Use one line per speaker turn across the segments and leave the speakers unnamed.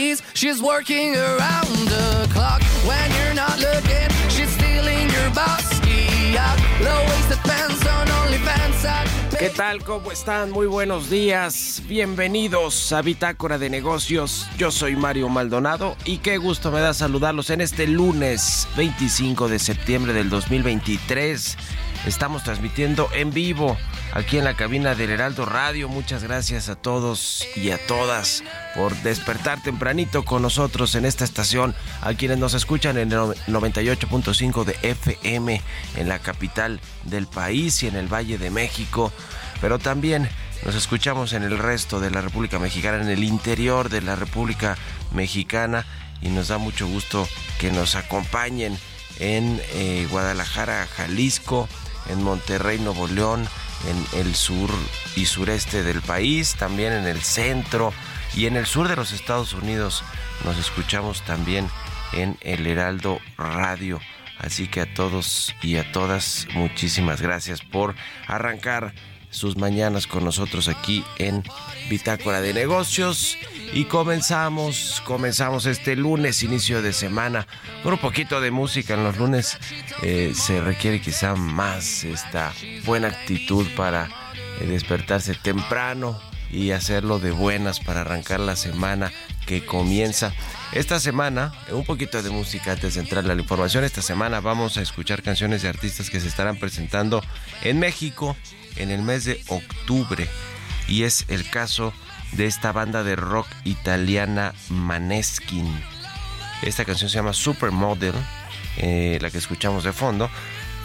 She's working around the clock when you're not looking. She's stealing your ¿Qué tal? ¿Cómo están? Muy buenos días. Bienvenidos a Bitácora de Negocios. Yo soy Mario Maldonado y qué gusto me da saludarlos en este lunes 25 de septiembre del 2023. Estamos transmitiendo en vivo aquí en la cabina del Heraldo Radio. Muchas gracias a todos y a todas por despertar tempranito con nosotros en esta estación, a quienes nos escuchan en el 98.5 de FM en la capital del país y en el Valle de México, pero también nos escuchamos en el resto de la República Mexicana, en el interior de la República Mexicana y nos da mucho gusto que nos acompañen en eh, Guadalajara, Jalisco, en Monterrey, Nuevo León, en el sur y sureste del país, también en el centro y en el sur de los Estados Unidos. Nos escuchamos también en el Heraldo Radio. Así que a todos y a todas, muchísimas gracias por arrancar sus mañanas con nosotros aquí en Bitácora de Negocios. Y comenzamos, comenzamos este lunes, inicio de semana, con un poquito de música. En los lunes eh, se requiere quizá más esta buena actitud para eh, despertarse temprano y hacerlo de buenas para arrancar la semana que comienza. Esta semana, un poquito de música antes de entrar a la información. Esta semana vamos a escuchar canciones de artistas que se estarán presentando en México en el mes de octubre. Y es el caso de esta banda de rock italiana Maneskin. Esta canción se llama Supermodel, eh, la que escuchamos de fondo.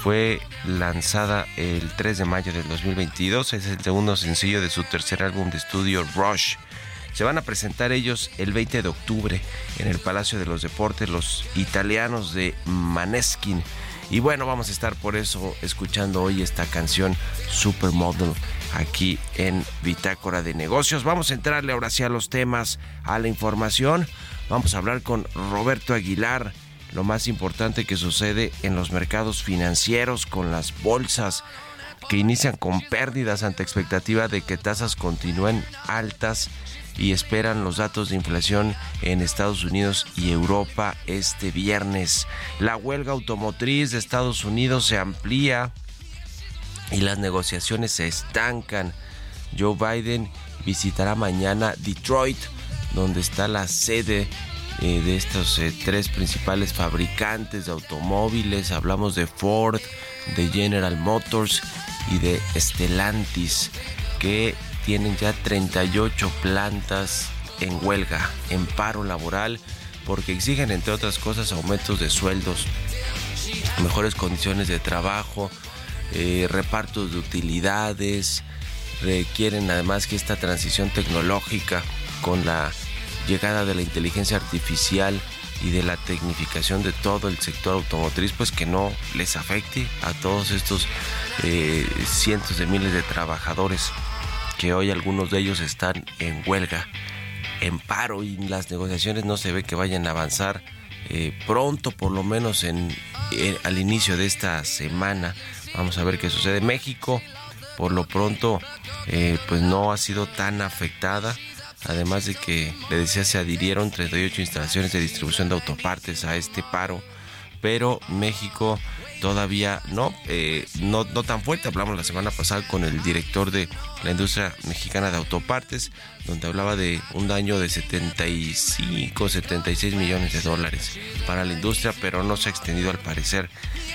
Fue lanzada el 3 de mayo del 2022. Es el segundo sencillo de su tercer álbum de estudio Rush. Se van a presentar ellos el 20 de octubre en el Palacio de los Deportes, los italianos de Maneskin. Y bueno, vamos a estar por eso escuchando hoy esta canción Supermodel aquí en Bitácora de Negocios. Vamos a entrarle ahora sí a los temas, a la información. Vamos a hablar con Roberto Aguilar, lo más importante que sucede en los mercados financieros con las bolsas que inician con pérdidas ante expectativa de que tasas continúen altas y esperan los datos de inflación en Estados Unidos y Europa este viernes. La huelga automotriz de Estados Unidos se amplía y las negociaciones se estancan. Joe Biden visitará mañana Detroit, donde está la sede eh, de estos eh, tres principales fabricantes de automóviles. Hablamos de Ford, de General Motors y de Stellantis, que tienen ya 38 plantas en huelga, en paro laboral, porque exigen, entre otras cosas, aumentos de sueldos, mejores condiciones de trabajo, eh, repartos de utilidades, requieren además que esta transición tecnológica con la llegada de la inteligencia artificial y de la tecnificación de todo el sector automotriz, pues que no les afecte a todos estos eh, cientos de miles de trabajadores que hoy algunos de ellos están en huelga, en paro y las negociaciones no se ve que vayan a avanzar eh, pronto, por lo menos en, eh, al inicio de esta semana. Vamos a ver qué sucede. México, por lo pronto, pues no ha sido tan afectada además de que, le decía, se adhirieron 38 instalaciones de distribución de autopartes a este paro, pero México todavía no, eh, no, no tan fuerte. Hablamos la semana pasada con el director de la industria mexicana de autopartes, donde hablaba de un daño de 75, 76 millones de dólares para la industria, pero no se ha extendido al parecer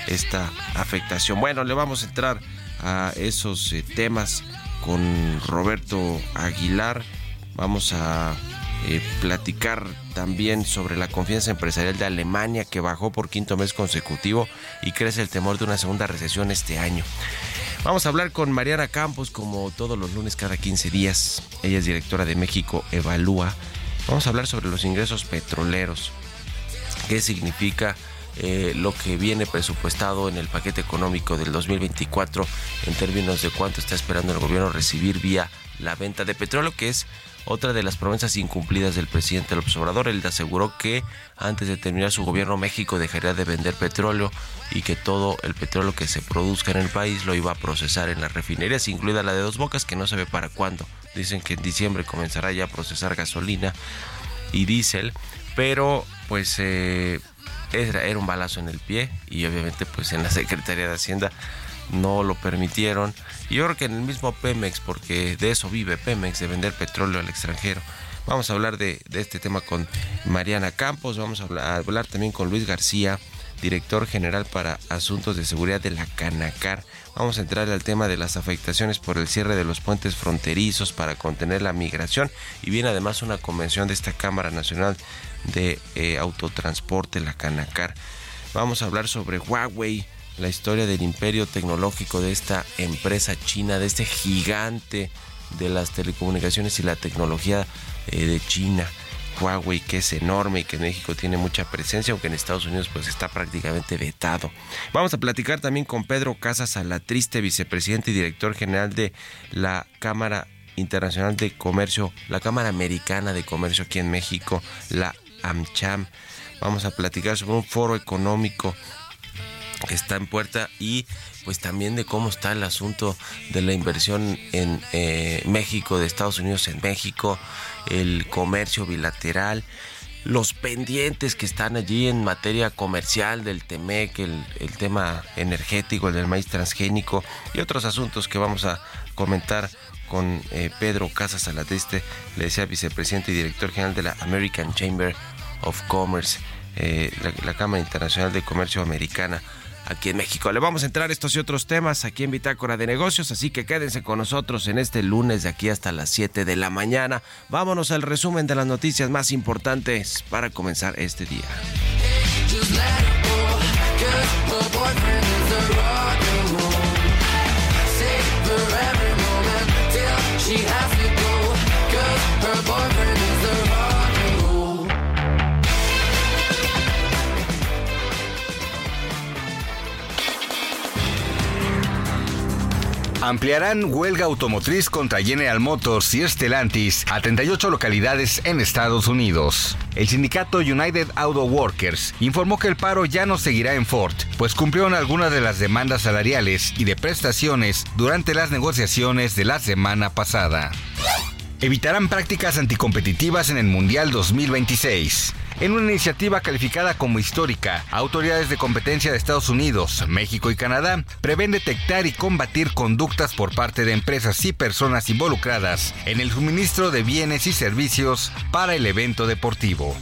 esta afectación. Bueno, le vamos a entrar a esos eh, temas con Roberto Aguilar Vamos a eh, platicar también sobre la confianza empresarial de Alemania que bajó por quinto mes consecutivo y crece el temor de una segunda recesión este año. Vamos a hablar con Mariana Campos como todos los lunes cada 15 días. Ella es directora de México Evalúa. Vamos a hablar sobre los ingresos petroleros. ¿Qué significa eh, lo que viene presupuestado en el paquete económico del 2024 en términos de cuánto está esperando el gobierno recibir vía la venta de petróleo, que es otra de las promesas incumplidas del presidente López Obrador, él aseguró que antes de terminar su gobierno México dejaría de vender petróleo y que todo el petróleo que se produzca en el país lo iba a procesar en las refinerías, incluida la de Dos Bocas, que no se ve para cuándo. Dicen que en diciembre comenzará ya a procesar gasolina y diésel, pero pues eh, era, era un balazo en el pie y obviamente pues en la Secretaría de Hacienda no lo permitieron. Y yo creo que en el mismo Pemex, porque de eso vive Pemex, de vender petróleo al extranjero. Vamos a hablar de, este tema con Mariana Campos, vamos a hablar, también con Luis García, director general para asuntos de seguridad de la Canacar. Vamos a entrar al tema de las afectaciones por el cierre de los puentes fronterizos para contener la migración y viene además una convención de esta Cámara Nacional de eh, Autotransporte, la Canacar. Vamos a hablar sobre Huawei, la historia del imperio tecnológico de esta empresa china, de este gigante de las telecomunicaciones y la tecnología eh, de China. Huawei, que es enorme y que en México tiene mucha presencia, aunque en Estados Unidos pues está prácticamente vetado. Vamos a platicar también con Pedro Casas Alatriste, vicepresidente y director general de la Cámara Internacional de Comercio, la Cámara Americana de Comercio aquí en México, la AmCham. Vamos a platicar sobre un foro económico está en puerta y pues también de cómo está el asunto de la inversión en eh, México, de Estados Unidos en México, el comercio bilateral, los pendientes que están allí en materia comercial del TEMEC, el, el tema energético, el del maíz transgénico y otros asuntos que vamos a comentar con eh, Pedro Casas Alateste, le decía vicepresidente y director general de la American Chamber of Commerce, eh, la Cámara Internacional de Comercio Americana aquí en México. Le vamos a entrar estos y otros temas aquí en Bitácora de Negocios, así que quédense con nosotros en este lunes de aquí hasta las 7 de la mañana. Vámonos al resumen de las noticias más importantes para comenzar este día.
Ampliarán huelga automotriz contra General Motors y Stellantis a 38 localidades en Estados Unidos. El sindicato United Auto Workers informó que el paro ya no seguirá en Ford, pues cumplieron algunas de las demandas salariales y de prestaciones durante las negociaciones de la semana pasada. Evitarán prácticas anticompetitivas en el Mundial 2026. En una iniciativa calificada como histórica, autoridades de competencia de Estados Unidos, México y Canadá prevén detectar y combatir conductas por parte de empresas y personas involucradas en el suministro de bienes y servicios para el evento deportivo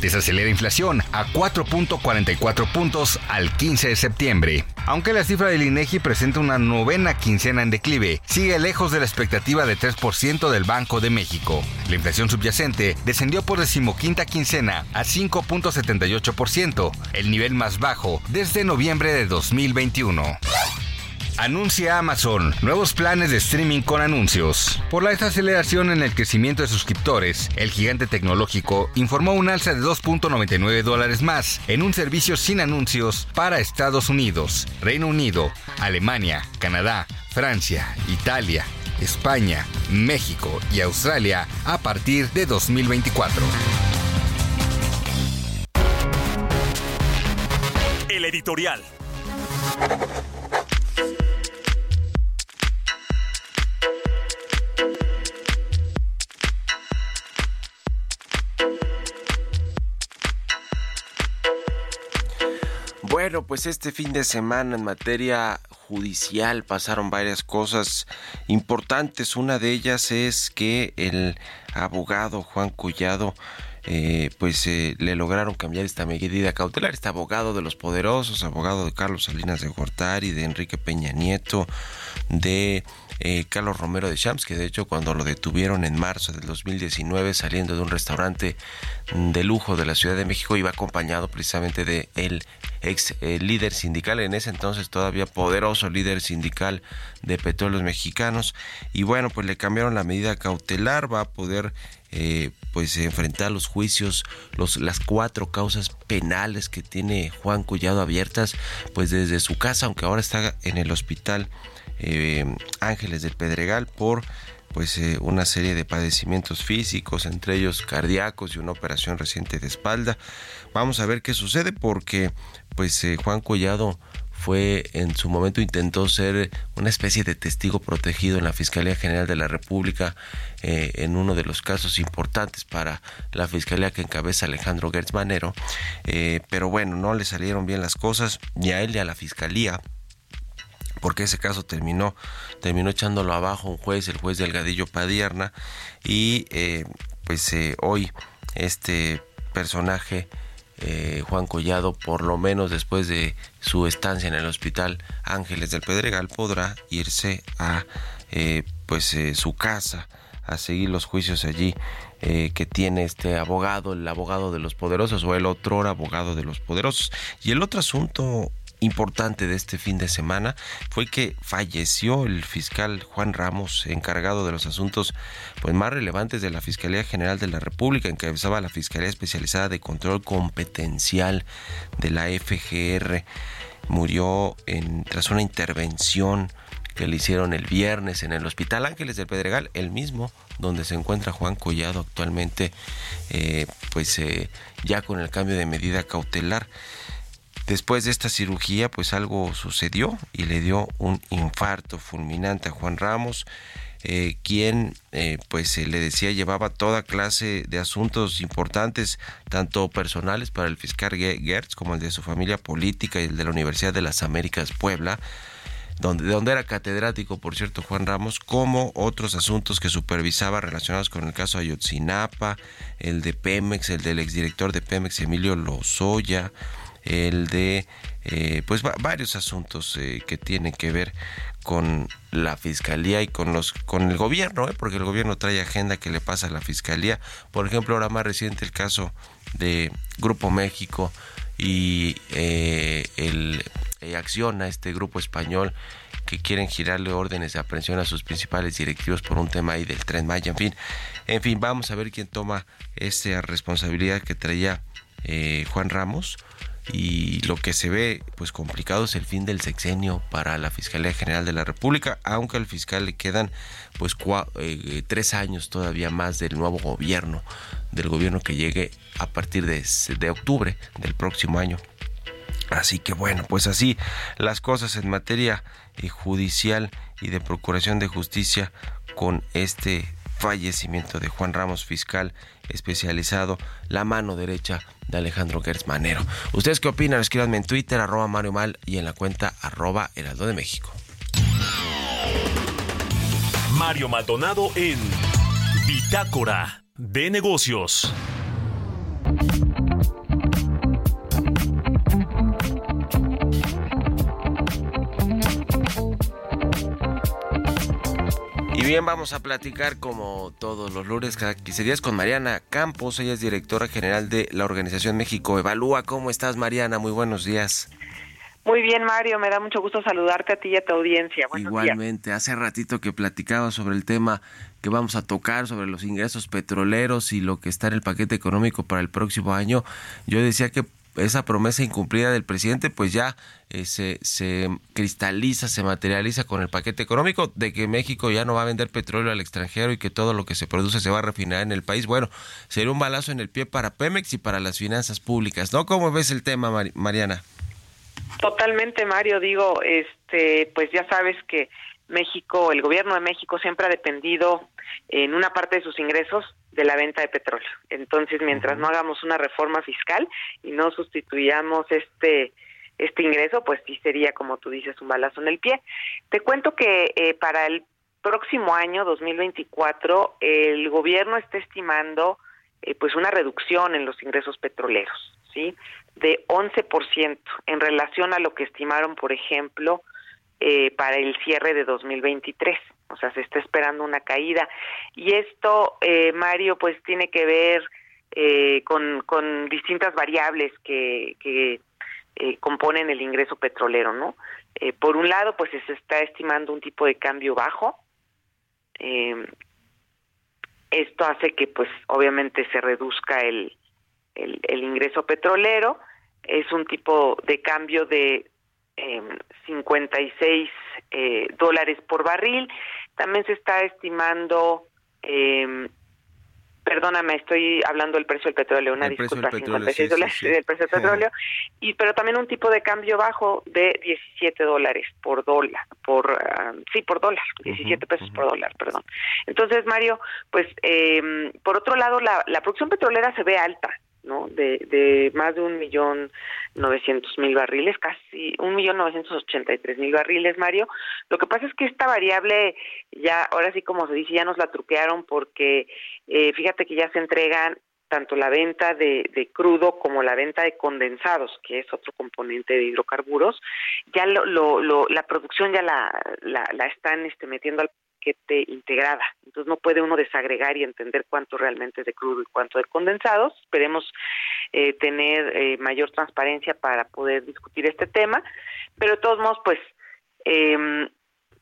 desacelera inflación a 4.44 puntos al 15 de septiembre. Aunque la cifra del INEGI presenta una novena quincena en declive, sigue lejos de la expectativa de 3% del Banco de México. La inflación subyacente descendió por decimoquinta quincena a 5.78%, el nivel más bajo desde noviembre de 2021. Anuncia Amazon nuevos planes de streaming con anuncios. Por la desaceleración en el crecimiento de suscriptores, el gigante tecnológico informó un alza de 2.99 dólares más en un servicio sin anuncios para Estados Unidos, Reino Unido, Alemania, Canadá, Francia, Italia, España, México y Australia a partir de 2024.
El editorial.
Bueno, pues este fin de semana en materia judicial pasaron varias cosas importantes. Una de ellas es que el abogado Juan Collado eh, pues eh, le lograron cambiar esta medida cautelar. Este abogado de los poderosos, abogado de Carlos Salinas de Gortari, de Enrique Peña Nieto, de eh, Carlos Romero de Champs, que de hecho cuando lo detuvieron en marzo del 2019 saliendo de un restaurante de lujo de la Ciudad de México iba acompañado precisamente de el ex eh, líder sindical en ese entonces todavía poderoso líder sindical de petróleos mexicanos. Y bueno pues le cambiaron la medida cautelar va a poder eh, pues enfrentar los juicios los las cuatro causas penales que tiene Juan Collado abiertas pues desde su casa aunque ahora está en el hospital eh, Ángeles del Pedregal por pues eh, una serie de padecimientos físicos, entre ellos cardíacos y una operación reciente de espalda. Vamos a ver qué sucede porque pues eh, Juan Collado fue en su momento intentó ser una especie de testigo protegido en la Fiscalía General de la República en uno de los casos importantes para la Fiscalía que encabeza Alejandro Gertz Manero, pero bueno, no le salieron bien las cosas ni a él ni a la Fiscalía porque ese caso terminó terminó echándolo abajo un juez, el juez Delgadillo Padierna, y eh, pues eh, hoy este personaje eh, Juan Collado, por lo menos después de su estancia en el hospital Ángeles del Pedregal, podrá irse a pues su casa a seguir los juicios allí que tiene este abogado, el abogado de los poderosos o el otro abogado de los poderosos. Y el otro asunto importante de este fin de semana fue que falleció el fiscal Juan Ramos, encargado de los asuntos pues más relevantes de la Fiscalía General de la República, encabezaba la Fiscalía Especializada de Control Competencial de la FGR. Murió en, tras una intervención que le hicieron el viernes en el Hospital Ángeles del Pedregal, el mismo donde se encuentra Juan Collado actualmente, eh, pues eh, ya con el cambio de medida cautelar. Después de esta cirugía, pues algo sucedió y le dio un infarto fulminante a Juan Ramos, eh, quien, eh, pues le decía, llevaba toda clase de asuntos importantes, tanto personales para el fiscal Gertz como el de su familia política y el de la Universidad de las Américas Puebla, donde, donde era catedrático, por cierto, Juan Ramos, como otros asuntos que supervisaba relacionados con el caso Ayotzinapa, el de Pemex, el del exdirector de Pemex, Emilio Lozoya, el de eh, pues varios asuntos eh, que tienen que ver con la fiscalía y con los con el gobierno, ¿eh? porque el gobierno trae agenda que le pasa a la fiscalía. Por ejemplo, ahora más reciente el caso de Grupo México y el acciona este grupo español que quieren girarle órdenes de aprehensión a sus principales directivos por un tema ahí del tren Maya. En fin, en fin, vamos a ver quién toma esa responsabilidad que traía Juan Ramos y lo que se ve pues complicado es el fin del sexenio para la Fiscalía General de la República, aunque al fiscal le quedan pues eh, tres años todavía más del nuevo gobierno, del gobierno que llegue a partir de, de octubre del próximo año. Así que bueno, pues así las cosas en materia eh, judicial y de procuración de justicia con este fallecimiento de Juan Ramos, fiscal especializado, la mano derecha de Alejandro Gertz Manero. ¿Ustedes qué opinan? Escríbanme en Twitter, arroba Mario Mal y en la cuenta arroba Heraldo de México.
Mario Maldonado en Bitácora de Negocios.
Bien, vamos a platicar como todos los lunes, cada 15 días, con Mariana Campos. Ella es directora general de la organización México Evalúa. ¿Cómo estás, Mariana? Muy buenos días.
Muy bien, Mario, me da mucho gusto saludarte a ti y a tu audiencia.
Igualmente, hace ratito que platicaba sobre el tema que vamos a tocar, sobre los ingresos petroleros y lo que está en el paquete económico para el próximo año, yo decía que esa promesa incumplida del presidente pues ya eh, se, se cristaliza, se materializa con el paquete económico de que México ya no va a vender petróleo al extranjero y que todo lo que se produce se va a refinar en el país. Bueno, sería un balazo en el pie para Pemex y para las finanzas públicas, ¿no? ¿Cómo ves el tema, Mariana?
Totalmente, Mario. Digo, este, pues ya sabes que México, el gobierno de México siempre ha dependido en una parte de sus ingresos de la venta de petróleo. Entonces, mientras no hagamos una reforma fiscal y no sustituyamos este este ingreso, pues sí sería, como tú dices, un balazo en el pie. Te cuento que eh, para el próximo año, 2024, el gobierno está estimando eh, pues una reducción en los ingresos petroleros, ¿sí? De 11% en relación a lo que estimaron, por ejemplo, eh, para el cierre de 2023. O sea, se está esperando una caída. Y esto, eh, Mario, pues tiene que ver eh, con, distintas variables que, que eh, componen el ingreso petrolero, ¿no? Eh, por un lado, pues se está estimando un tipo de cambio bajo. Eh, esto hace que, pues, obviamente se reduzca el, el, ingreso petrolero. Es un tipo de cambio de 56 eh, dólares por barril. También se está estimando, eh, perdóname, estoy hablando del precio del petróleo, una disculpa, 56 dólares del precio del petróleo, y pero también un tipo de cambio bajo de 17 dólares por dólar, por uh, sí, por dólar, 17 pesos por dólar, perdón. Entonces, Mario, pues eh, por otro lado, la, la producción petrolera se ve alta, ¿no? De, de más de un millón novecientos mil barriles, casi un millón novecientos ochenta y tres mil barriles, Mario. Lo que pasa es que esta variable ya, ahora sí como se dice, ya nos la truquearon porque eh, fíjate que ya se entregan tanto la venta de, de, crudo como la venta de condensados, que es otro componente de hidrocarburos, ya lo, lo, lo la producción ya la, la, la están este, metiendo al paquete integrada. Entonces no puede uno desagregar y entender cuánto realmente es de crudo y cuánto de condensados. Esperemos eh, tener eh, mayor transparencia para poder discutir este tema, pero de todos modos, pues eh,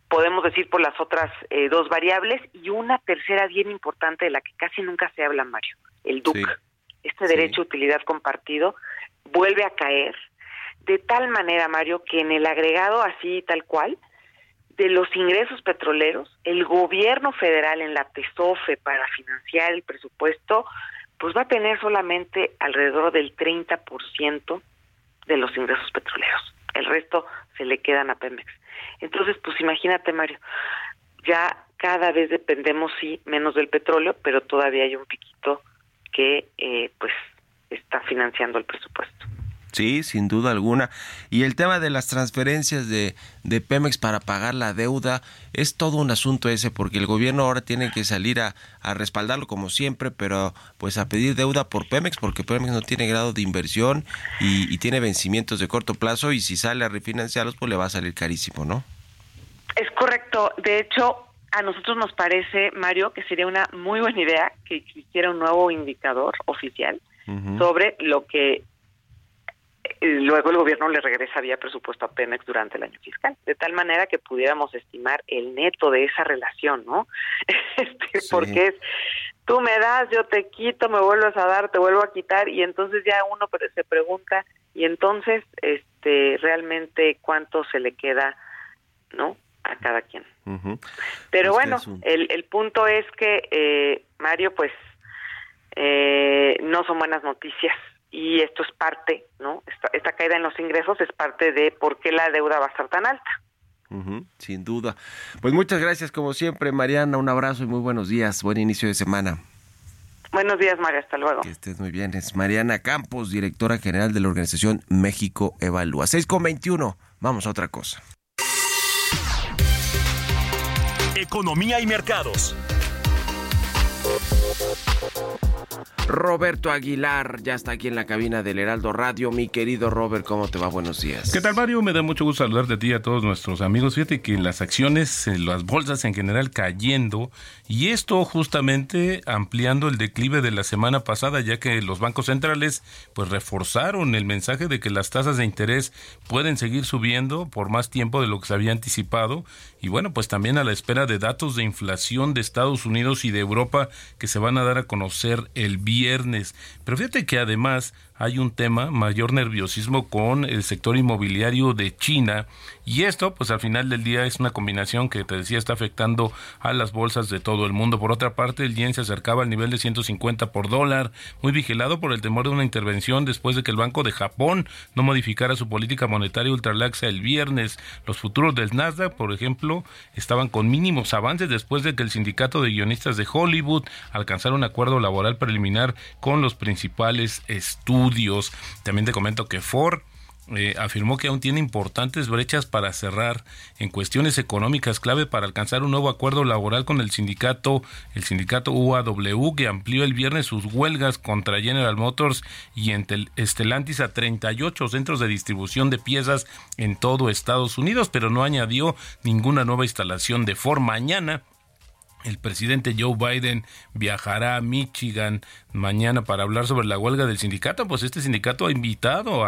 podemos decir por las otras eh, dos variables y una tercera bien importante de la que casi nunca se habla, Mario, el DUC. Sí. Este derecho a utilidad compartido vuelve a caer de tal manera, Mario, que en el agregado así tal cual, de los ingresos petroleros, el gobierno federal en la TESOFE para financiar el presupuesto, pues va a tener solamente alrededor del 30% de los ingresos petroleros. El resto se le quedan a Pemex. Entonces, pues imagínate, Mario, ya cada vez dependemos, sí, menos del petróleo, pero todavía hay un piquito que, eh, pues, está financiando el presupuesto.
Sí, sin duda alguna. Y el tema de las transferencias de, de, Pemex para pagar la deuda es todo un asunto ese, porque el gobierno ahora tiene que salir a, a, respaldarlo como siempre, pero pues a pedir deuda por Pemex, porque Pemex no tiene grado de inversión y, y tiene vencimientos de corto plazo y si sale a refinanciarlos, pues le va a salir carísimo, ¿no?
Es correcto. De hecho, a nosotros nos parece, Mario, que sería una muy buena idea que existiera un nuevo indicador oficial uh -huh. sobre lo que luego el gobierno le regresaría presupuesto a Pemex durante el año fiscal, de tal manera que pudiéramos estimar el neto de esa relación, ¿no? Este, sí. Porque es, tú me das, yo te quito, me vuelves a dar, te vuelvo a quitar, y entonces ya uno se pregunta, y entonces, este, realmente cuánto se le queda, ¿no? A cada quien. Uh -huh. Pero bueno, un... el, el punto es que, eh, Mario, pues, eh, no son buenas noticias y esto es parte, ¿no? Esta, esta, caída en los ingresos es parte de por qué la deuda va a estar tan alta.
Uh -huh, sin duda. Pues muchas gracias, como siempre, Mariana. Un abrazo y muy buenos días. Buen inicio de semana.
Buenos días, María. Hasta luego.
Que estés muy bien. Es Mariana Campos, directora general de la organización México Evalúa. 6 con 21. Vamos a otra cosa.
Economía y mercados.
Roberto Aguilar ya está aquí en la cabina del Heraldo Radio. Mi querido Robert, ¿cómo te va? Buenos días.
¿Qué tal, Mario? Me da mucho gusto saludarte a ti y a todos nuestros amigos. Fíjate que las acciones, eh, las bolsas en general cayendo y esto justamente ampliando el declive de la semana pasada, ya que los bancos centrales pues reforzaron el mensaje de que las tasas de interés pueden seguir subiendo por más tiempo de lo que se había anticipado y bueno, pues también a la espera de datos de inflación de Estados Unidos y de Europa que se van a dar a conocer el viernes. Pero fíjate que además hay un tema, mayor nerviosismo con el sector inmobiliario de China y esto pues al final del día es una combinación que te decía está afectando a las bolsas de todo el mundo. Por otra parte, el yen se acercaba al nivel de 150 por dólar, muy vigilado por el temor de una intervención después de que el Banco de Japón no modificara su política monetaria ultralaxa el viernes. Los futuros del Nasdaq, por ejemplo, estaban con mínimos avances después de que el sindicato de guionistas de Hollywood alcanzara un acuerdo laboral preliminar con los principales estudios también te comento que Ford eh, afirmó que aún tiene importantes brechas para cerrar en cuestiones económicas clave para alcanzar un nuevo acuerdo laboral con el sindicato, el sindicato UAW, que amplió el viernes sus huelgas contra General Motors y Estelantis a 38 centros de distribución de piezas en todo Estados Unidos, pero no añadió ninguna nueva instalación de Ford mañana. El presidente Joe Biden viajará a Michigan mañana para hablar sobre la huelga del sindicato, pues este sindicato ha invitado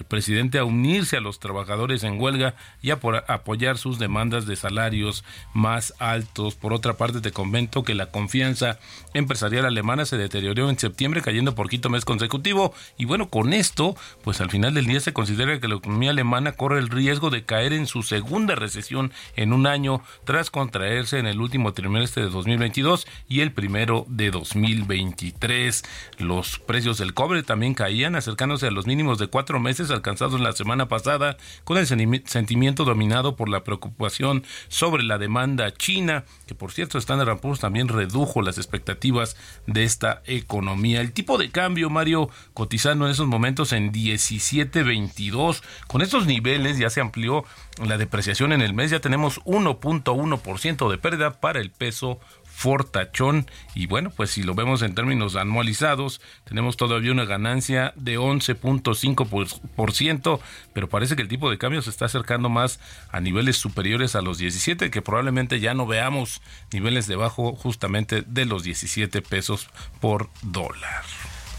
al presidente a unirse a los trabajadores en huelga y a apoyar sus demandas de salarios más altos. Por otra parte, te comento que la confianza empresarial alemana se deterioró en septiembre, cayendo por quinto mes consecutivo. Y bueno, con esto, pues al final del día se considera que la economía alemana corre el riesgo de caer en su segunda recesión en un año, tras contraerse en el último trimestre de 2022 y el primero de 2023. Los precios del cobre también caían, acercándose a los mínimos de cuatro meses alcanzados la semana pasada, con el sentimiento dominado por la preocupación sobre la demanda china, que por cierto Standard Poor's también redujo las expectativas de esta economía. El tipo de cambio, Mario, cotizando en esos momentos en 17.22. Con estos niveles ya se amplió la depreciación en el mes, ya tenemos 1.1% de pérdida para el peso fortachón y bueno, pues si lo vemos en términos anualizados, tenemos todavía una ganancia de 11.5%, pero parece que el tipo de cambio se está acercando más a niveles superiores a los 17, que probablemente ya no veamos niveles debajo justamente de los 17 pesos por dólar.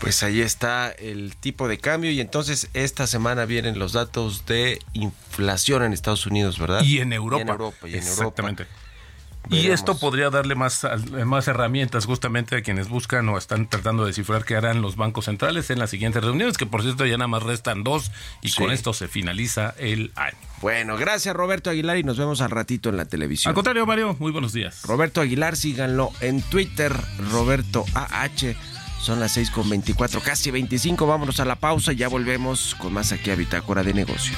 Pues ahí está el tipo de cambio y entonces esta semana vienen los datos de inflación en Estados Unidos, ¿verdad?
Y en Europa. Y en Europa. Y en Exactamente. Y esto podría darle más, más herramientas justamente a quienes buscan o están tratando de descifrar qué harán los bancos centrales en las siguientes reuniones, que por cierto ya nada más restan dos y con esto se finaliza el año.
Bueno, gracias Roberto Aguilar y nos vemos al ratito en la televisión.
Al contrario, Mario, muy buenos días.
Roberto Aguilar, síganlo en Twitter, Roberto AH. Son las 6 con 24, casi 25. Vámonos a la pausa y ya volvemos con más aquí a Bitácora de Negocios.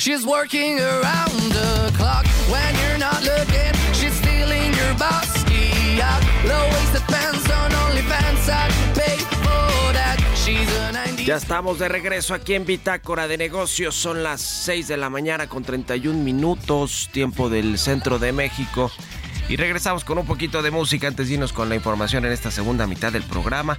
She's working around the clock when you're not looking. She's stealing your bossy out. Low waisted pants on OnlyFans. I'd pay for that. She's a 90.
Ya estamos de regreso aquí en Bitácora de Negocios. Son las 6 de la mañana con 31 minutos, tiempo del centro de México. Y regresamos con un poquito de música antes de irnos con la información en esta segunda mitad del programa.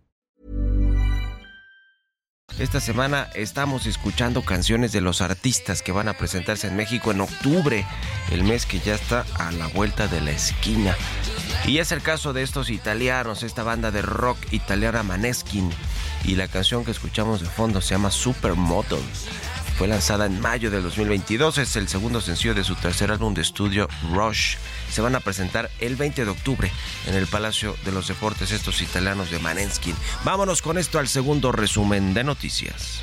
Esta semana estamos escuchando canciones de los artistas que van a presentarse en México en octubre, el mes que ya está a la vuelta de la esquina. Y es el caso de estos italianos, esta banda de rock italiana Maneskin. Y la canción que escuchamos de fondo se llama Supermodel. Fue lanzada en mayo del 2022, es el segundo sencillo de su tercer álbum de estudio Rush. Se van a presentar el 20 de octubre en el Palacio de los Deportes estos italianos de Maneskin. Vámonos con esto al segundo resumen de noticias.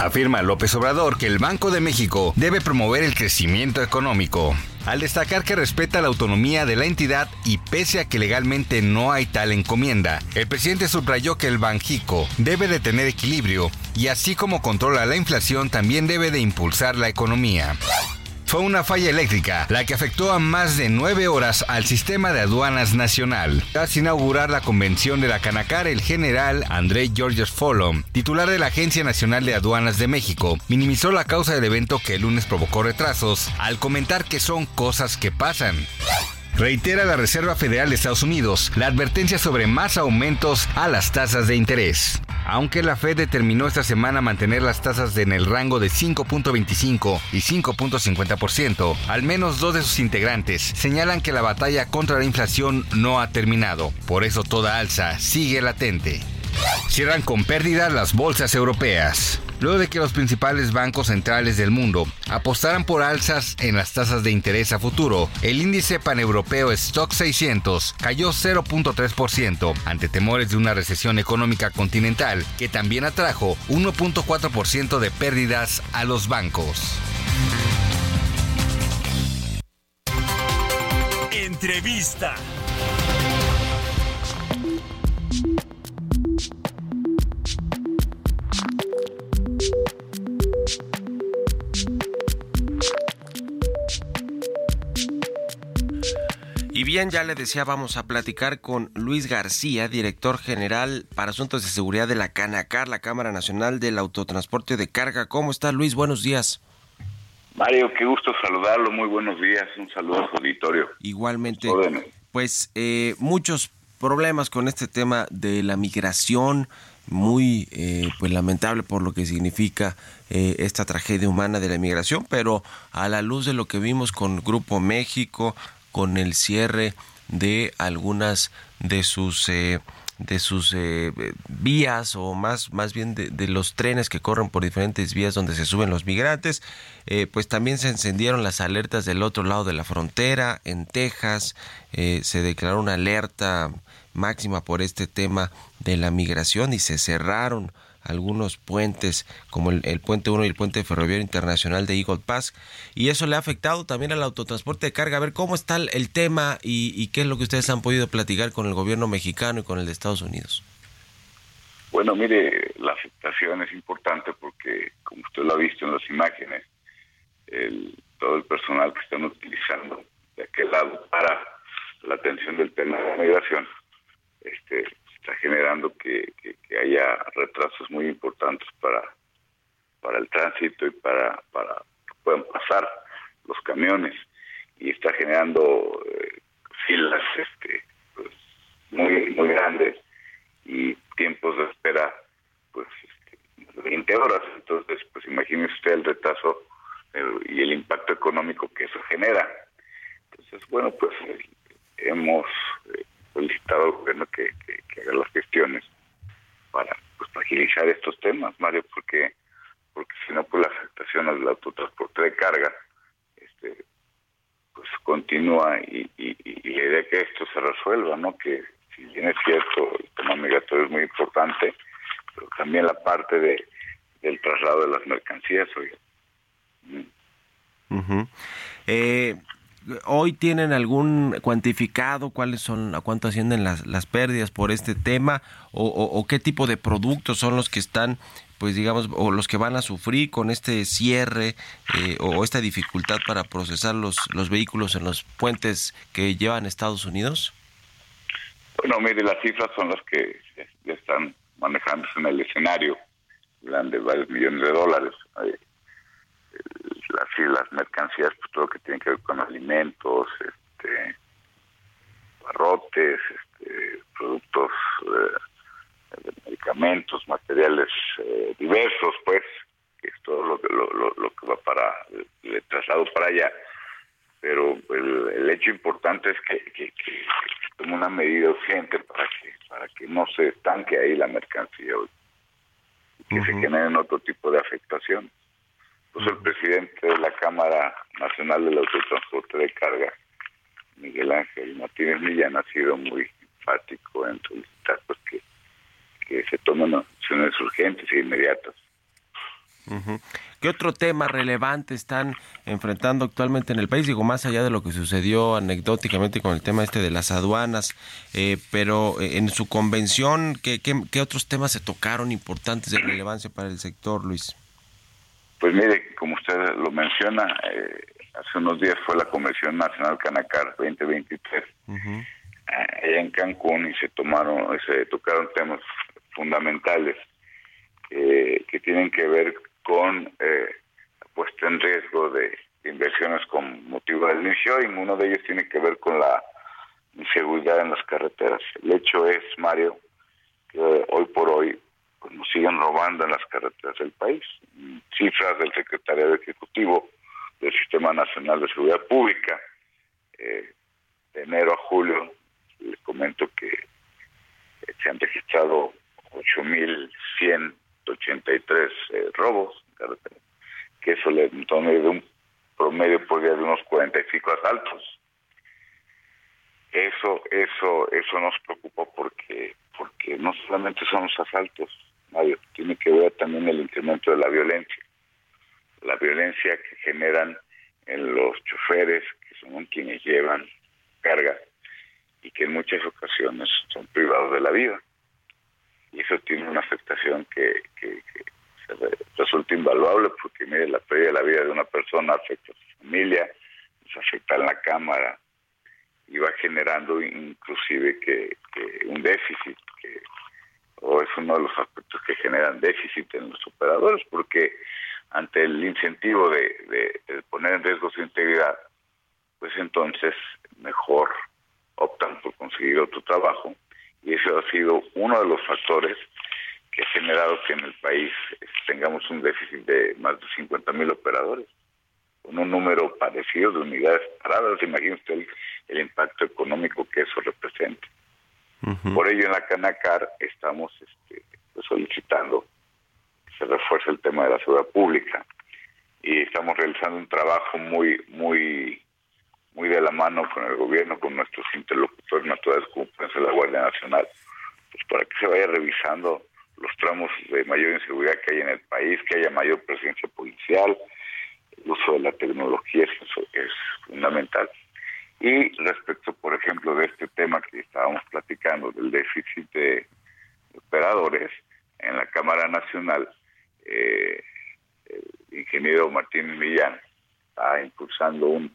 Afirma López Obrador que el Banco de México debe promover el crecimiento económico. Al destacar que respeta la autonomía de la entidad y pese a que legalmente no hay tal encomienda, el presidente subrayó que el Banjico debe de tener equilibrio y así como controla la inflación también debe de impulsar la economía fue una falla eléctrica la que afectó a más de nueve horas al sistema de aduanas nacional. Tras inaugurar la convención de la Canacar, el general André Georges Folom, titular de la Agencia Nacional de Aduanas de México, minimizó la causa del evento que el lunes provocó retrasos al comentar que son cosas que pasan. Reitera la Reserva Federal de Estados Unidos la advertencia sobre más aumentos a las tasas de interés. Aunque la Fed determinó esta semana mantener las tasas en el rango de 5.25 y 5.50%, al menos dos de sus integrantes señalan que la batalla contra la inflación no ha terminado. Por eso toda alza sigue latente. Cierran con pérdida las bolsas europeas. Luego de que los principales bancos centrales del mundo apostaran por alzas en las tasas de interés a futuro, el índice paneuropeo Stock 600 cayó 0.3% ante temores de una recesión económica continental que también atrajo 1.4% de pérdidas a los bancos.
Entrevista.
Bien, ya le decía, vamos a platicar con Luis García, director general para Asuntos de Seguridad de la Canacar, la Cámara Nacional del Autotransporte de Carga. ¿Cómo está Luis? Buenos días.
Mario, qué gusto saludarlo. Muy buenos días. Un saludo a su auditorio.
Igualmente, pues eh, muchos problemas con este tema de la migración, muy eh, pues lamentable por lo que significa eh, esta tragedia humana de la migración, pero a la luz de lo que vimos con Grupo México, con el cierre de algunas de sus eh, de sus eh, vías o más más bien de, los trenes que corren por diferentes vías donde se suben los migrantes. Eh, pues también se encendieron las alertas del otro lado de la frontera en Texas se declaró una alerta máxima por este tema de la migración y se cerraron algunos puentes como el, puente 1 y el puente ferroviario internacional de Eagle Pass y eso le ha afectado también al autotransporte de carga. A ver cómo está el, tema y, qué es lo que ustedes han podido platicar con el gobierno mexicano y con el de Estados Unidos.
Bueno, mire, la afectación es importante porque, como usted lo ha visto en las imágenes, el, todo el personal que están utilizando de aquel lado para la atención del tema de la migración este, está generando que, haya retrasos muy importantes para, para el tránsito y para, para que puedan pasar los camiones. Y está generando eh, filas este, pues, muy muy grandes y tiempos de espera pues 20 este, horas. Entonces pues imagínese usted el retraso eh, y el impacto económico que eso genera. Entonces bueno pues eh, hemos solicitado al gobierno que, haga las gestiones para pues, agilizar estos temas, Mario, porque porque si no, pues la afectación al autotransporte de carga este, pues continúa y, y, y, la idea que esto se resuelva, ¿no? Que si bien es cierto, el tema migratorio es muy importante, pero también la parte de del traslado de las mercancías,
eh, ¿Hoy tienen algún cuantificado cuáles son, a cuánto ascienden las, las pérdidas por este tema o, qué tipo de productos son los que están, pues digamos, o los que van a sufrir con este cierre eh, o esta dificultad para procesar los, los vehículos en los puentes que llevan Estados Unidos?
Bueno, mire, las cifras son las que están manejándose en el escenario, de varios millones de dólares las, las mercancías, pues todo lo que tiene que ver con alimentos, este, barrotes, este, productos eh, medicamentos, materiales eh, diversos, pues, que es todo lo, lo, lo, que va para el, traslado para allá. Pero el, hecho importante es que, que, que, tome una medida urgente para que para que no se estanque ahí la mercancía y que se generen otro tipo de afectación pues el presidente de la Cámara Nacional del Autotransporte de Carga, Miguel Ángel Martínez Millán, ha sido muy enfático en solicitar pues, que, que se tomen acciones urgentes e inmediatas.
¿Qué otro tema relevante están enfrentando actualmente en el país? Digo, más allá de lo que sucedió anecdóticamente con el tema este de las aduanas, eh, pero eh, en su convención, ¿qué, ¿qué, qué, otros temas se tocaron importantes de relevancia para el sector, Luis?
Pues mire, como usted lo menciona, eh, hace unos días fue la Convención Nacional Canacar 2023 allá en Cancún y se tomaron, se tocaron temas fundamentales eh, que tienen que ver con eh, puesta en riesgo de, inversiones con motivo del y uno de ellos tiene que ver con la inseguridad en las carreteras. El hecho es, Mario, que hoy por hoy pues nos siguen robando en las carreteras del país. Cifras del Secretariado Ejecutivo del Sistema Nacional de Seguridad Pública, eh, de enero a julio, les comento que eh, se han registrado 8.183 eh, robos que eso le toma de un promedio por día de unos 45 asaltos. Eso, eso, eso nos preocupa porque, porque no solamente son los asaltos, tiene que ver también el incremento de la violencia. La violencia que generan en los choferes, que son quienes llevan carga y que en muchas ocasiones son privados de la vida. Y eso tiene una afectación que, que, resulta invaluable porque, mire, la pérdida de la vida de una persona afecta a su familia, se afecta en la cámara y va generando inclusive que, que un déficit que o es uno de los aspectos que generan déficit en los operadores, porque ante el incentivo de, poner en riesgo su integridad, pues entonces mejor optan por conseguir otro trabajo y eso ha sido uno de los factores que ha generado que en el país tengamos un déficit de más de 50 mil operadores, con un número parecido de unidades paradas. Imagínese usted el impacto económico que eso representa. Por ello en la Canacar estamos este, pues, solicitando que se refuerce el tema de la seguridad pública. Y estamos realizando un trabajo muy muy muy de la mano con el gobierno, con nuestros interlocutores naturales como puede ser la Guardia Nacional, pues para que se vaya revisando los tramos de mayor inseguridad que hay en el país, que haya mayor presencia policial, el uso de la tecnología es, es fundamental. Y respecto, por ejemplo, de este tema que estábamos platicando, del déficit de operadores, en la Cámara Nacional, eh, el ingeniero Martín Millán está impulsando un,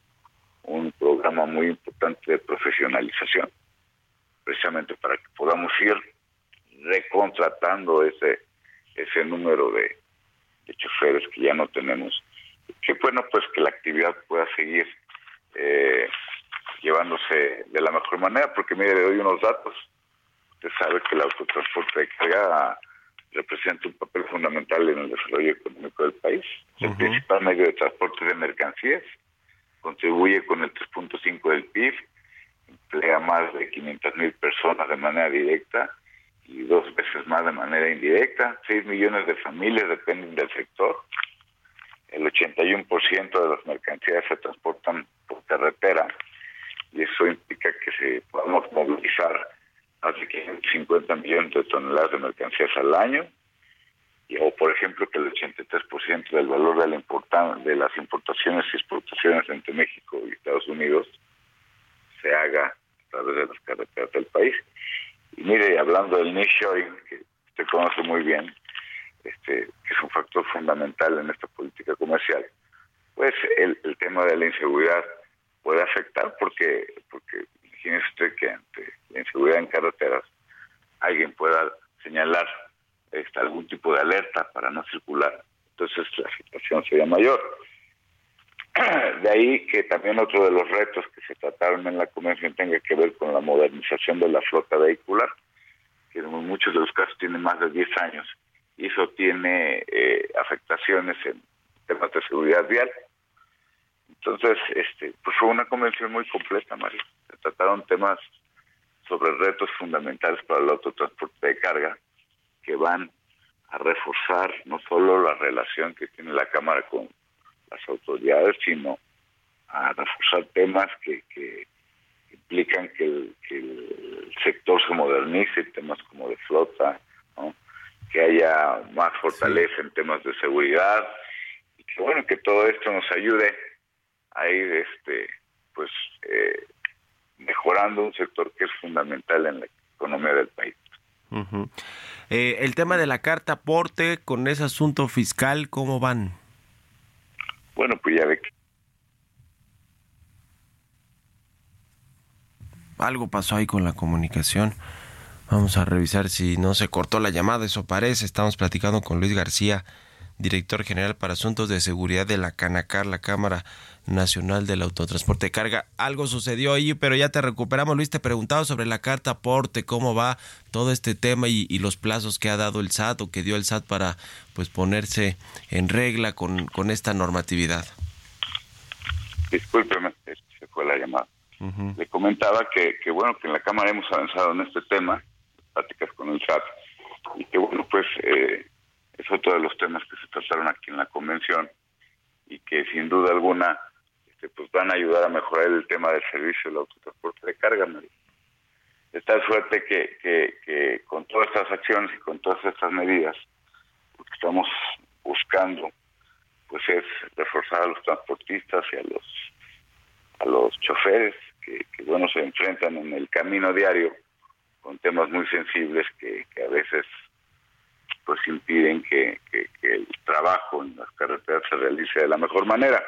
un programa muy importante de profesionalización, precisamente para que podamos ir recontratando ese ese número de, de choferes que ya no tenemos. Que bueno, pues que la actividad pueda seguir eh, llevándose de la mejor manera, porque mire, le doy unos datos. Usted sabe que el autotransporte de carga representa un papel fundamental en el desarrollo económico del país. Es el principal medio de transporte de mercancías, contribuye con el 3.5 del PIB, emplea más de 500 mil personas de manera directa y dos veces más de manera indirecta. 6 millones de familias dependen del sector. El 81% de las mercancías se transportan por carretera y eso implica que se podamos movilizar hace 50 millones de toneladas de mercancías al año o por ejemplo que el 83% del valor de, la de las importaciones y exportaciones entre México y Estados Unidos se haga a través de las carreteras del país. Y mire, hablando del nearshoring, que usted conoce muy bien, este, que es un factor fundamental en esta política comercial, pues el tema de la inseguridad puede afectar porque, porque imagínese usted que ante la inseguridad en carreteras alguien pueda señalar este, algún tipo de alerta para no circular, entonces la situación sería mayor. De ahí que también otro de los retos que se trataron en la convención tenga que ver con la modernización de la flota vehicular, que en muchos de los casos tiene más de 10 años, y eso tiene eh, afectaciones en temas de seguridad vial. Entonces, este, pues fue una convención muy completa, Mario. Se trataron temas sobre retos fundamentales para el autotransporte de carga que van a reforzar no solo la relación que tiene la Cámara con las autoridades, sino a reforzar temas que, que implican que el, que el, sector se modernice, temas como de flota, que haya más fortaleza en temas de seguridad, y que bueno, que todo esto nos ayude a ir este pues eh, mejorando un sector que es fundamental en la economía del país.
eh, el tema de la carta aporte con ese asunto fiscal, ¿cómo van?
Bueno, pues ya ve que
algo pasó ahí con la comunicación. Vamos a revisar si no se cortó la llamada, eso parece. Estamos platicando con Luis García, director general para asuntos de seguridad de la Canacar, la Cámara Nacional del Autotransporte de Carga. Algo sucedió ahí, pero ya te recuperamos. Luis, te preguntaba sobre la carta aporte, cómo va todo este tema y, y, los plazos que ha dado el SAT o que dio el SAT para pues ponerse en regla con, con esta normatividad.
Discúlpeme, se fue la llamada. Uh -huh. Le comentaba que, que, bueno, que en la Cámara hemos avanzado en este tema, pláticas con el SAT, y que bueno, pues eh, es otro de los temas que se trataron aquí en la convención y que sin duda alguna este, pues van a ayudar a mejorar el tema del servicio del autotransporte de carga. De tal suerte que, que, que con todas estas acciones y con todas estas medidas, lo que estamos buscando pues es reforzar a los transportistas y a los a los choferes que, que bueno se enfrentan en el camino diario con temas muy sensibles que, que a veces pues impiden que, que, que, el trabajo en las carreteras se realice de la mejor manera.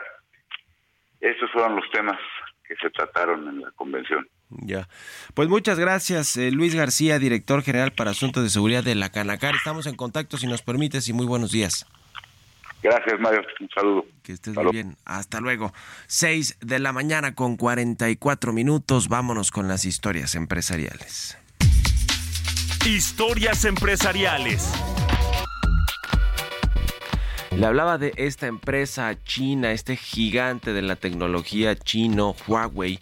Estos fueron los temas que se trataron en la convención.
Ya. Pues muchas gracias, eh, Luis García, director general para Asuntos de Seguridad de la Canacar. Estamos en contacto, si nos permites, y muy buenos días.
Gracias, Mario. Un saludo.
Que estés muy bien. Hasta luego. 6 de la mañana con 44 minutos. Vámonos con las historias empresariales.
Historias empresariales.
Le hablaba de esta empresa china, este gigante de la tecnología chino, Huawei,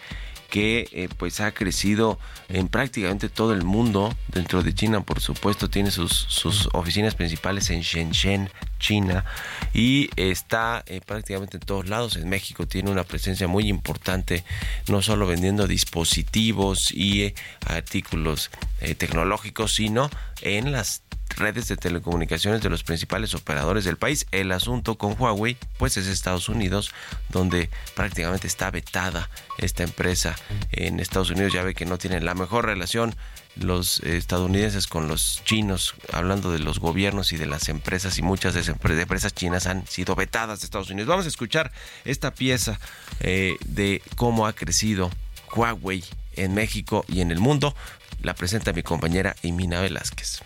que eh, pues ha crecido en prácticamente todo el mundo. Dentro de China, por supuesto, tiene sus, sus oficinas principales en Shenzhen, China, y está eh, prácticamente en todos lados. En México tiene una presencia muy importante, no solo vendiendo dispositivos y eh, artículos tecnológicos, sino en las redes de telecomunicaciones de los principales operadores del país. El asunto con Huawei, pues es Estados Unidos, donde prácticamente está vetada esta empresa. En Estados Unidos ya ve que no tienen la mejor relación los estadounidenses con los chinos, hablando de los gobiernos y de las empresas, y muchas de esas empresas chinas han sido vetadas de Estados Unidos. Vamos a escuchar esta pieza eh, de cómo ha crecido Huawei en México y en el mundo. La presenta mi compañera Imina Velázquez.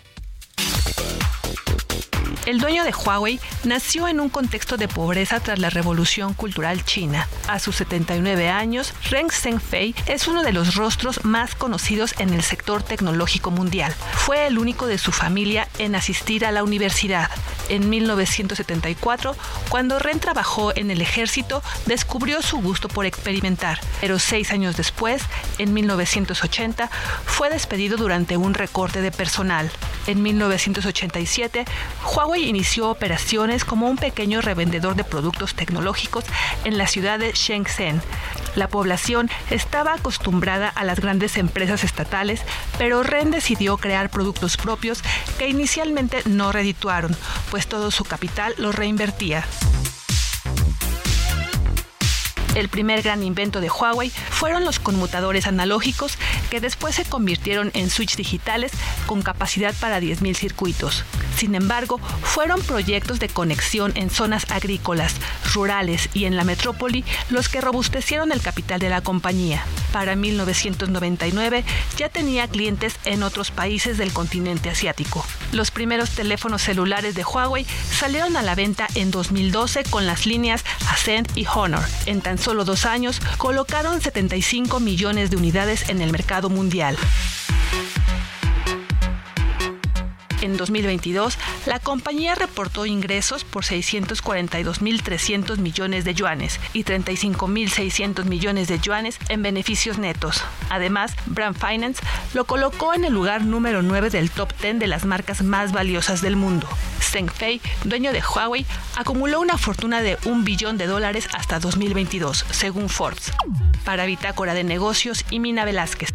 El dueño de Huawei nació en un contexto de pobreza tras la revolución cultural china. A sus 79 años, Ren Zhengfei es uno de los rostros más conocidos en el sector tecnológico mundial. Fue el único de su familia en asistir a la universidad. En 1974, cuando Ren trabajó en el ejército, descubrió su gusto por experimentar. Pero seis años después, en 1980, fue despedido durante un recorte de personal. En 1987, Huawei inició operaciones como un pequeño revendedor de productos tecnológicos en la ciudad de Shenzhen. La población estaba acostumbrada a las grandes empresas estatales, pero Ren decidió crear productos propios que inicialmente no redituaron, pues todo su capital lo reinvertía. El primer gran invento de Huawei fueron los conmutadores analógicos que después se convirtieron en switch digitales con capacidad para 10.000 circuitos. Sin embargo, fueron proyectos de conexión en zonas agrícolas, rurales y en la metrópoli los que robustecieron el capital de la compañía. Para 1999 ya tenía clientes en otros países del continente asiático. Los primeros teléfonos celulares de Huawei salieron a la venta en 2012 con las líneas Ascend y Honor. En tan dos años colocaron 75 millones de unidades en el mercado mundial. En 2022, la compañía reportó ingresos por 642.300 millones de yuanes y 35.600 millones de yuanes en beneficios netos. Además, Brand Finance lo colocó en el lugar número 9 del top 10 de las marcas más valiosas del mundo. Zheng Fei, dueño de Huawei, acumuló una fortuna de un billón de dólares hasta 2022, según Forbes. Para Bitácora de Negocios y Mina Velázquez.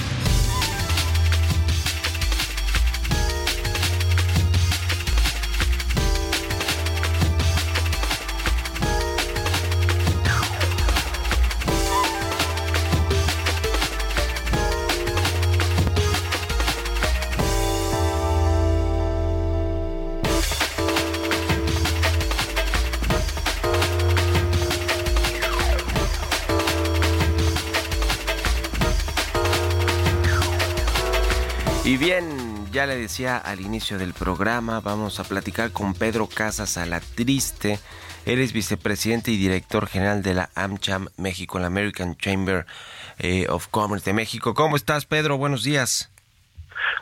Ya le decía al inicio del programa, vamos a platicar con Pedro Casas a la triste. Él es vicepresidente y director general de la AmCham México, la American Chamber eh, of Commerce de México. ¿Cómo estás, Pedro? Buenos días.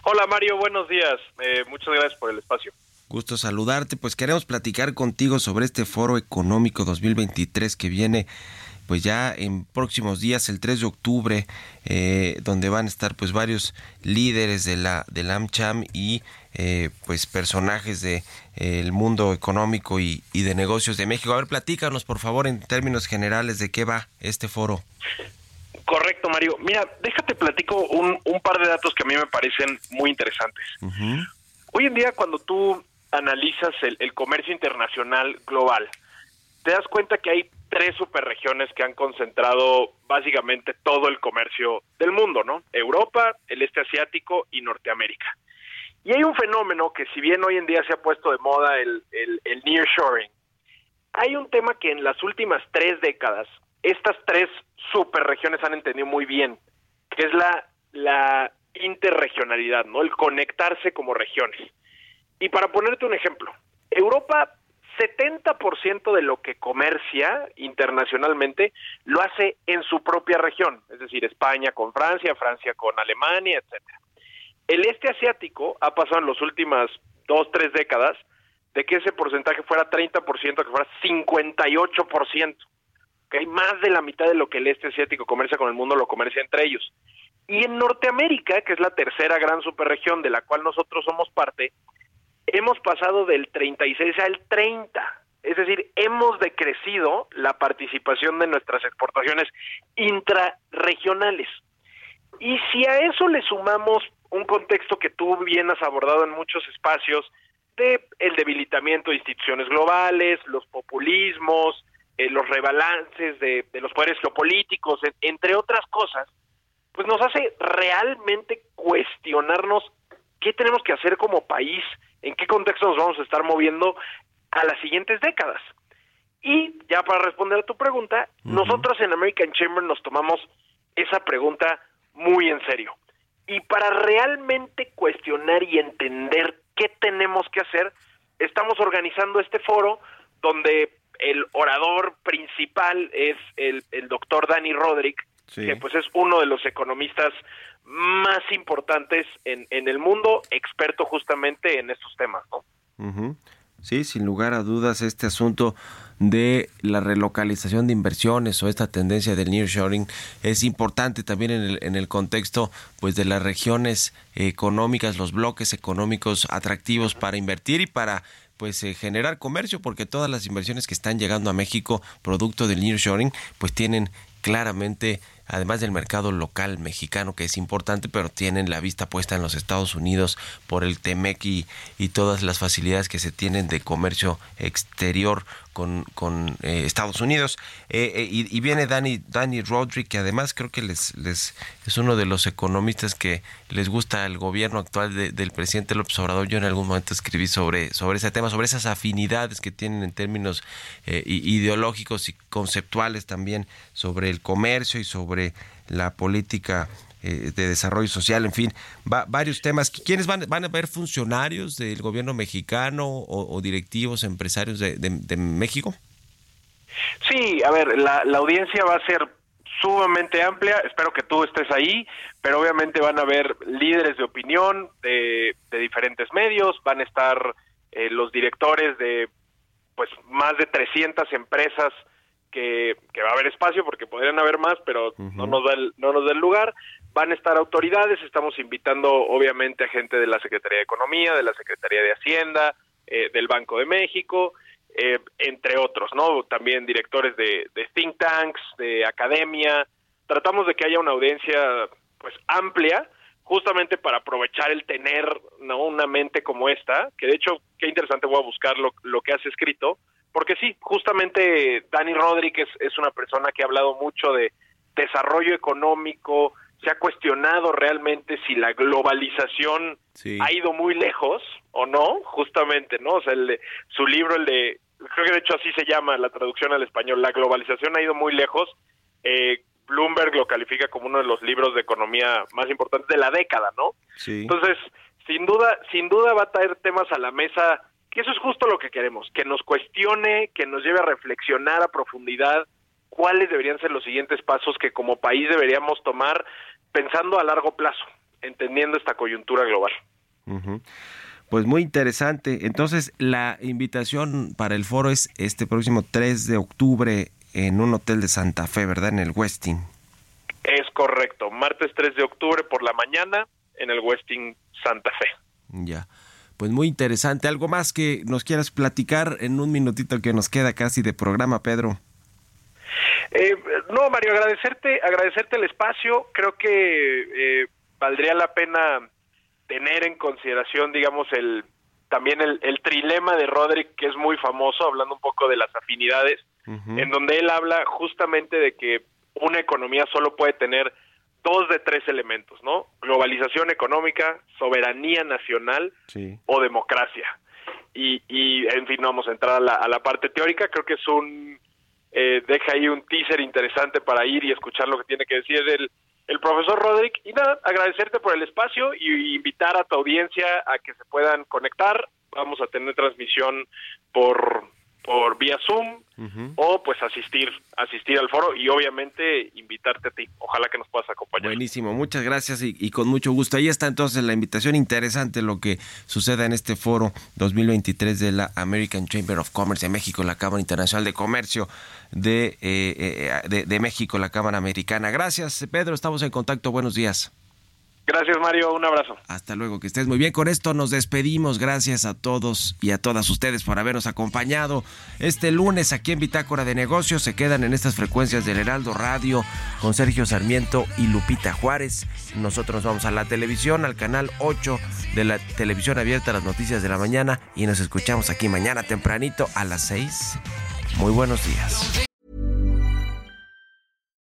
Hola, Mario. Buenos días. Eh, muchas gracias por el espacio.
Gusto saludarte. Pues queremos platicar contigo sobre este Foro Económico 2023 que viene pues ya en próximos días, el 3 de octubre, eh, donde van a estar pues varios líderes de la del AmCham y eh, pues personajes de eh, el mundo económico y, y, de negocios de México. A ver, platícanos por favor en términos generales de qué va este foro.
Correcto, Mario. Mira, déjate platico un, un par de datos que a mí me parecen muy interesantes. Uh -huh. Hoy en día, cuando tú analizas el, el comercio internacional global, te das cuenta que hay tres superregiones que han concentrado básicamente todo el comercio del mundo, ¿no? Europa, el este asiático y Norteamérica. Y hay un fenómeno que si bien hoy en día se ha puesto de moda el, el, el nearshoring, hay un tema que en las últimas tres décadas estas tres superregiones han entendido muy bien, que es la, la interregionalidad, ¿no? El conectarse como regiones. Y para ponerte un ejemplo, Europa 70% de lo que comercia internacionalmente lo hace en su propia región, es decir, España con Francia, Francia con Alemania, etcétera. El este asiático ha pasado en las últimas dos, tres décadas de que ese porcentaje fuera 30% a que fuera 58%. ¿okay? Más de la mitad de lo que el este asiático comercia con el mundo lo comercia entre ellos. Y en Norteamérica, que es la tercera gran superregión de la cual nosotros somos parte, hemos pasado del 36 al 30. Es decir, hemos decrecido la participación de nuestras exportaciones intrarregionales. Y si a eso le sumamos un contexto que tú bien has abordado en muchos espacios, de el debilitamiento de instituciones globales, los populismos, eh, los rebalances de, los poderes geopolíticos, en, entre otras cosas, pues nos hace realmente cuestionarnos qué tenemos que hacer como país en qué contexto nos vamos a estar moviendo a las siguientes décadas. Y ya para responder a tu pregunta, uh -huh. nosotros en American Chamber nos tomamos esa pregunta muy en serio. Y para realmente cuestionar y entender qué tenemos que hacer, estamos organizando este foro donde el orador principal es el, el doctor Danny Roderick, sí. que pues es uno de los economistas más importantes en, en el mundo, experto justamente en estos temas, ¿no?
Sí, sin lugar a dudas, este asunto de la relocalización de inversiones o esta tendencia del nearshoring es importante también en el, en el contexto pues de las regiones económicas, los bloques económicos atractivos para invertir y para pues eh, generar comercio porque todas las inversiones que están llegando a México producto del nearshoring pues tienen claramente además del mercado local mexicano que es importante, pero tienen la vista puesta en los Estados Unidos por el TEMEC y, y todas las facilidades que se tienen de comercio exterior con, con eh, Estados Unidos. Eh, eh, y, viene Danny, Danny Roderick, que además creo que les, les es uno de los economistas que les gusta el gobierno actual de, del presidente López Obrador. Yo en algún momento escribí sobre, sobre ese tema, sobre esas afinidades que tienen en términos ideológicos y conceptuales también sobre el comercio y sobre la política eh, de desarrollo social, en fin, va, varios temas. ¿Quiénes van, van a ver funcionarios del gobierno mexicano o, directivos, empresarios de, de, México?
Sí, a ver, la, la audiencia va a ser sumamente amplia, espero que tú estés ahí, pero obviamente van a haber líderes de opinión de, de diferentes medios, van a estar eh, los directores de pues más de 300 empresas que, va a haber espacio porque podrían haber más, pero no nos da el, no nos da el lugar. Van a estar autoridades, estamos invitando obviamente a gente de la Secretaría de Economía, de la Secretaría de Hacienda, eh, del Banco de México, eh, entre otros, ¿no? También directores de, de think tanks, de academia. Tratamos de que haya una audiencia pues amplia, justamente para aprovechar el tener ¿no? una mente como esta, que de hecho, qué interesante voy a buscar lo, lo que has escrito, porque sí, justamente Dani Rodríguez es una persona que ha hablado mucho de desarrollo económico, se ha cuestionado realmente si la globalización ha ido muy lejos o no, justamente, ¿no? O sea, el su libro, el de, creo que de hecho así se llama la traducción al español, la globalización ha ido muy lejos. Eh, Bloomberg lo califica como uno de los libros de economía más importantes de la década, ¿no? Sí. Entonces, sin duda, sin duda va a traer temas a la mesa que eso es justo lo que queremos, que nos cuestione, que nos lleve a reflexionar a profundidad cuáles deberían ser los siguientes pasos que como país deberíamos tomar pensando a largo plazo, entendiendo esta coyuntura global.
Pues muy interesante. Entonces, la invitación para el foro es este próximo 3 de octubre en un hotel de Santa Fe, ¿verdad? En el Westin.
Es correcto, martes 3 de octubre por la mañana en el Westin Santa Fe.
Ya pues muy interesante. ¿Algo más que nos quieras platicar en un minutito que nos queda casi de programa, Pedro?
Eh, no, Mario, agradecerte, agradecerte el espacio. Creo que eh, valdría la pena tener en consideración, digamos, el también el, trilema de Roderick, que es muy famoso, hablando un poco de las afinidades, en donde él habla justamente de que una economía solo puede tener dos de tres elementos, ¿no? Globalización económica, soberanía nacional o democracia. Y, y, en fin, no vamos a entrar a la, a la parte teórica, creo que es un, eh, deja ahí un teaser interesante para ir y escuchar lo que tiene que decir el, el profesor Roderick. Y nada, agradecerte por el espacio y invitar a tu audiencia a que se puedan conectar. Vamos a tener transmisión por por vía Zoom o pues asistir asistir al foro y obviamente invitarte a ti. Ojalá que nos puedas acompañar.
Buenísimo, muchas gracias y, con mucho gusto. Ahí está entonces la invitación interesante lo que suceda en este foro 2023 de la American Chamber of Commerce de México, la Cámara Internacional de Comercio de, eh, eh, de, de México, la Cámara Americana. Gracias, Pedro, estamos en contacto. Buenos días.
Gracias, Mario. Un abrazo.
Hasta luego, que estés muy bien. Con esto nos despedimos. Gracias a todos y a todas ustedes por habernos acompañado este lunes aquí en Bitácora de Negocios. Se quedan en estas frecuencias del Heraldo Radio con Sergio Sarmiento y Lupita Juárez. Nosotros vamos a la televisión, al canal 8 de la televisión abierta, las noticias de la mañana. Y nos escuchamos aquí mañana tempranito a las 6. Muy buenos días.